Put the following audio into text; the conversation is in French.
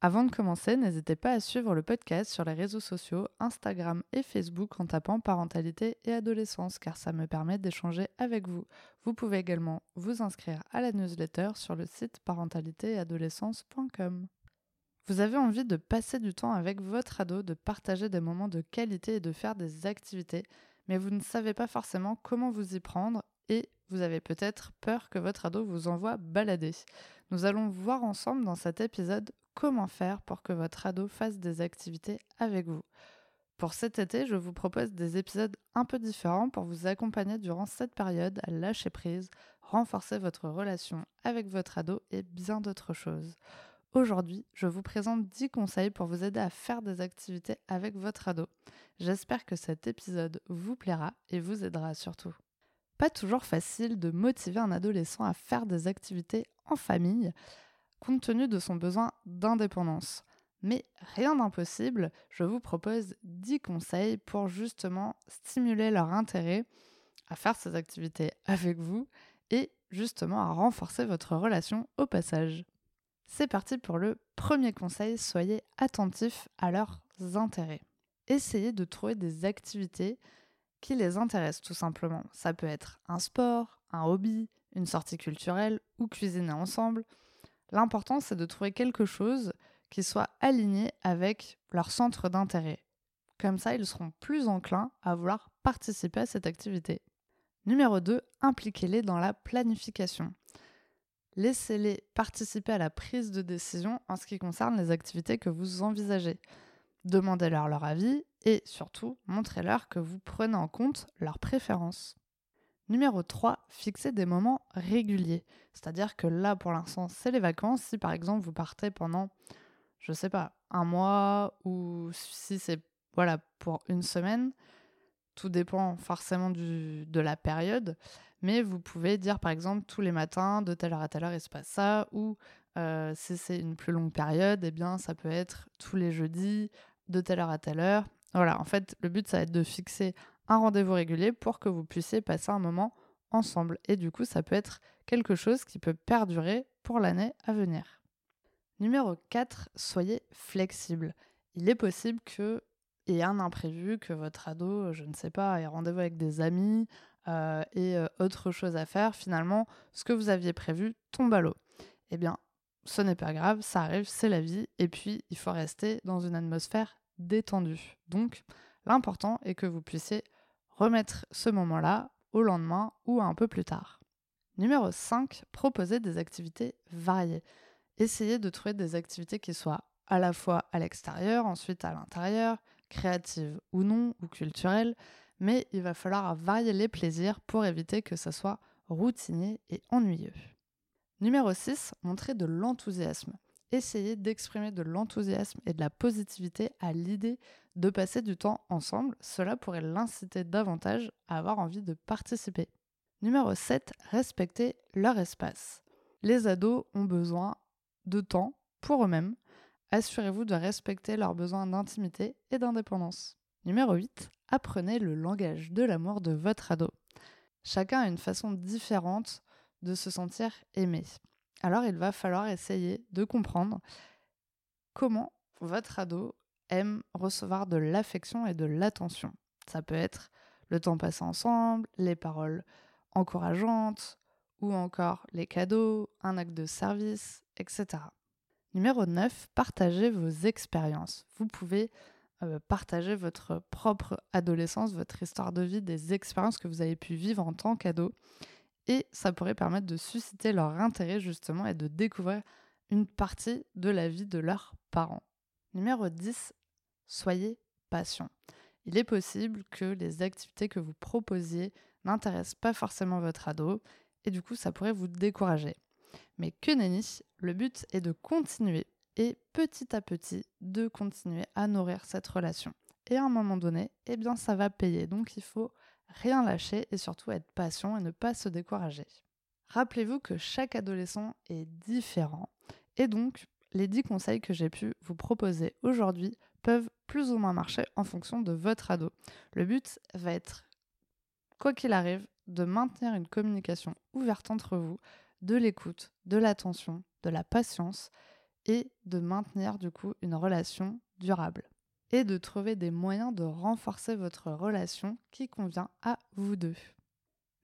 Avant de commencer, n'hésitez pas à suivre le podcast sur les réseaux sociaux, Instagram et Facebook en tapant parentalité et adolescence car ça me permet d'échanger avec vous. Vous pouvez également vous inscrire à la newsletter sur le site parentalitéadolescence.com. Vous avez envie de passer du temps avec votre ado, de partager des moments de qualité et de faire des activités, mais vous ne savez pas forcément comment vous y prendre et vous avez peut-être peur que votre ado vous envoie balader. Nous allons voir ensemble dans cet épisode comment faire pour que votre ado fasse des activités avec vous. Pour cet été, je vous propose des épisodes un peu différents pour vous accompagner durant cette période à lâcher prise, renforcer votre relation avec votre ado et bien d'autres choses. Aujourd'hui, je vous présente 10 conseils pour vous aider à faire des activités avec votre ado. J'espère que cet épisode vous plaira et vous aidera surtout. Pas toujours facile de motiver un adolescent à faire des activités en famille, compte tenu de son besoin d'indépendance. Mais rien d'impossible, je vous propose 10 conseils pour justement stimuler leur intérêt à faire ces activités avec vous et justement à renforcer votre relation au passage. C'est parti pour le premier conseil, soyez attentifs à leurs intérêts. Essayez de trouver des activités qui les intéressent tout simplement. Ça peut être un sport, un hobby, une sortie culturelle ou cuisiner ensemble. L'important c'est de trouver quelque chose qui soit aligné avec leur centre d'intérêt. Comme ça, ils seront plus enclins à vouloir participer à cette activité. Numéro 2, impliquez-les dans la planification. Laissez-les participer à la prise de décision en ce qui concerne les activités que vous envisagez. Demandez-leur leur avis et surtout, montrez-leur que vous prenez en compte leurs préférences. Numéro 3, fixez des moments réguliers. C'est-à-dire que là, pour l'instant, c'est les vacances. Si par exemple, vous partez pendant, je sais pas, un mois ou si c'est voilà, pour une semaine, tout dépend forcément du, de la période. Mais vous pouvez dire par exemple tous les matins, de telle heure à telle heure, il se passe ça. Ou euh, si c'est une plus longue période, eh bien ça peut être tous les jeudis, de telle heure à telle heure. Voilà, en fait, le but, ça va être de fixer un rendez-vous régulier pour que vous puissiez passer un moment ensemble. Et du coup, ça peut être quelque chose qui peut perdurer pour l'année à venir. Numéro 4, soyez flexible. Il est possible que y ait un imprévu, que votre ado, je ne sais pas, ait rendez-vous avec des amis euh, et euh, autre chose à faire. Finalement, ce que vous aviez prévu tombe à l'eau. Eh bien, ce n'est pas grave, ça arrive, c'est la vie. Et puis, il faut rester dans une atmosphère détendu. Donc, l'important est que vous puissiez remettre ce moment-là au lendemain ou un peu plus tard. Numéro 5, proposer des activités variées. Essayez de trouver des activités qui soient à la fois à l'extérieur, ensuite à l'intérieur, créatives ou non, ou culturelles, mais il va falloir varier les plaisirs pour éviter que ça soit routinier et ennuyeux. Numéro 6, montrer de l'enthousiasme essayez d'exprimer de l'enthousiasme et de la positivité à l'idée de passer du temps ensemble. Cela pourrait l'inciter davantage à avoir envie de participer. Numéro 7, respectez leur espace. Les ados ont besoin de temps pour eux-mêmes. Assurez-vous de respecter leurs besoins d'intimité et d'indépendance. Numéro 8, apprenez le langage de l'amour de votre ado. Chacun a une façon différente de se sentir aimé alors il va falloir essayer de comprendre comment votre ado aime recevoir de l'affection et de l'attention. Ça peut être le temps passé ensemble, les paroles encourageantes, ou encore les cadeaux, un acte de service, etc. Numéro 9, partagez vos expériences. Vous pouvez euh, partager votre propre adolescence, votre histoire de vie, des expériences que vous avez pu vivre en tant qu'ado et ça pourrait permettre de susciter leur intérêt justement et de découvrir une partie de la vie de leurs parents. Numéro 10, soyez patient. Il est possible que les activités que vous proposiez n'intéressent pas forcément votre ado et du coup ça pourrait vous décourager. Mais que nenni, le but est de continuer et petit à petit de continuer à nourrir cette relation. et à un moment donné, eh bien ça va payer. Donc il faut rien lâcher et surtout être patient et ne pas se décourager. Rappelez-vous que chaque adolescent est différent et donc les 10 conseils que j'ai pu vous proposer aujourd'hui peuvent plus ou moins marcher en fonction de votre ado. Le but va être, quoi qu'il arrive, de maintenir une communication ouverte entre vous, de l'écoute, de l'attention, de la patience et de maintenir du coup une relation durable et de trouver des moyens de renforcer votre relation qui convient à vous deux.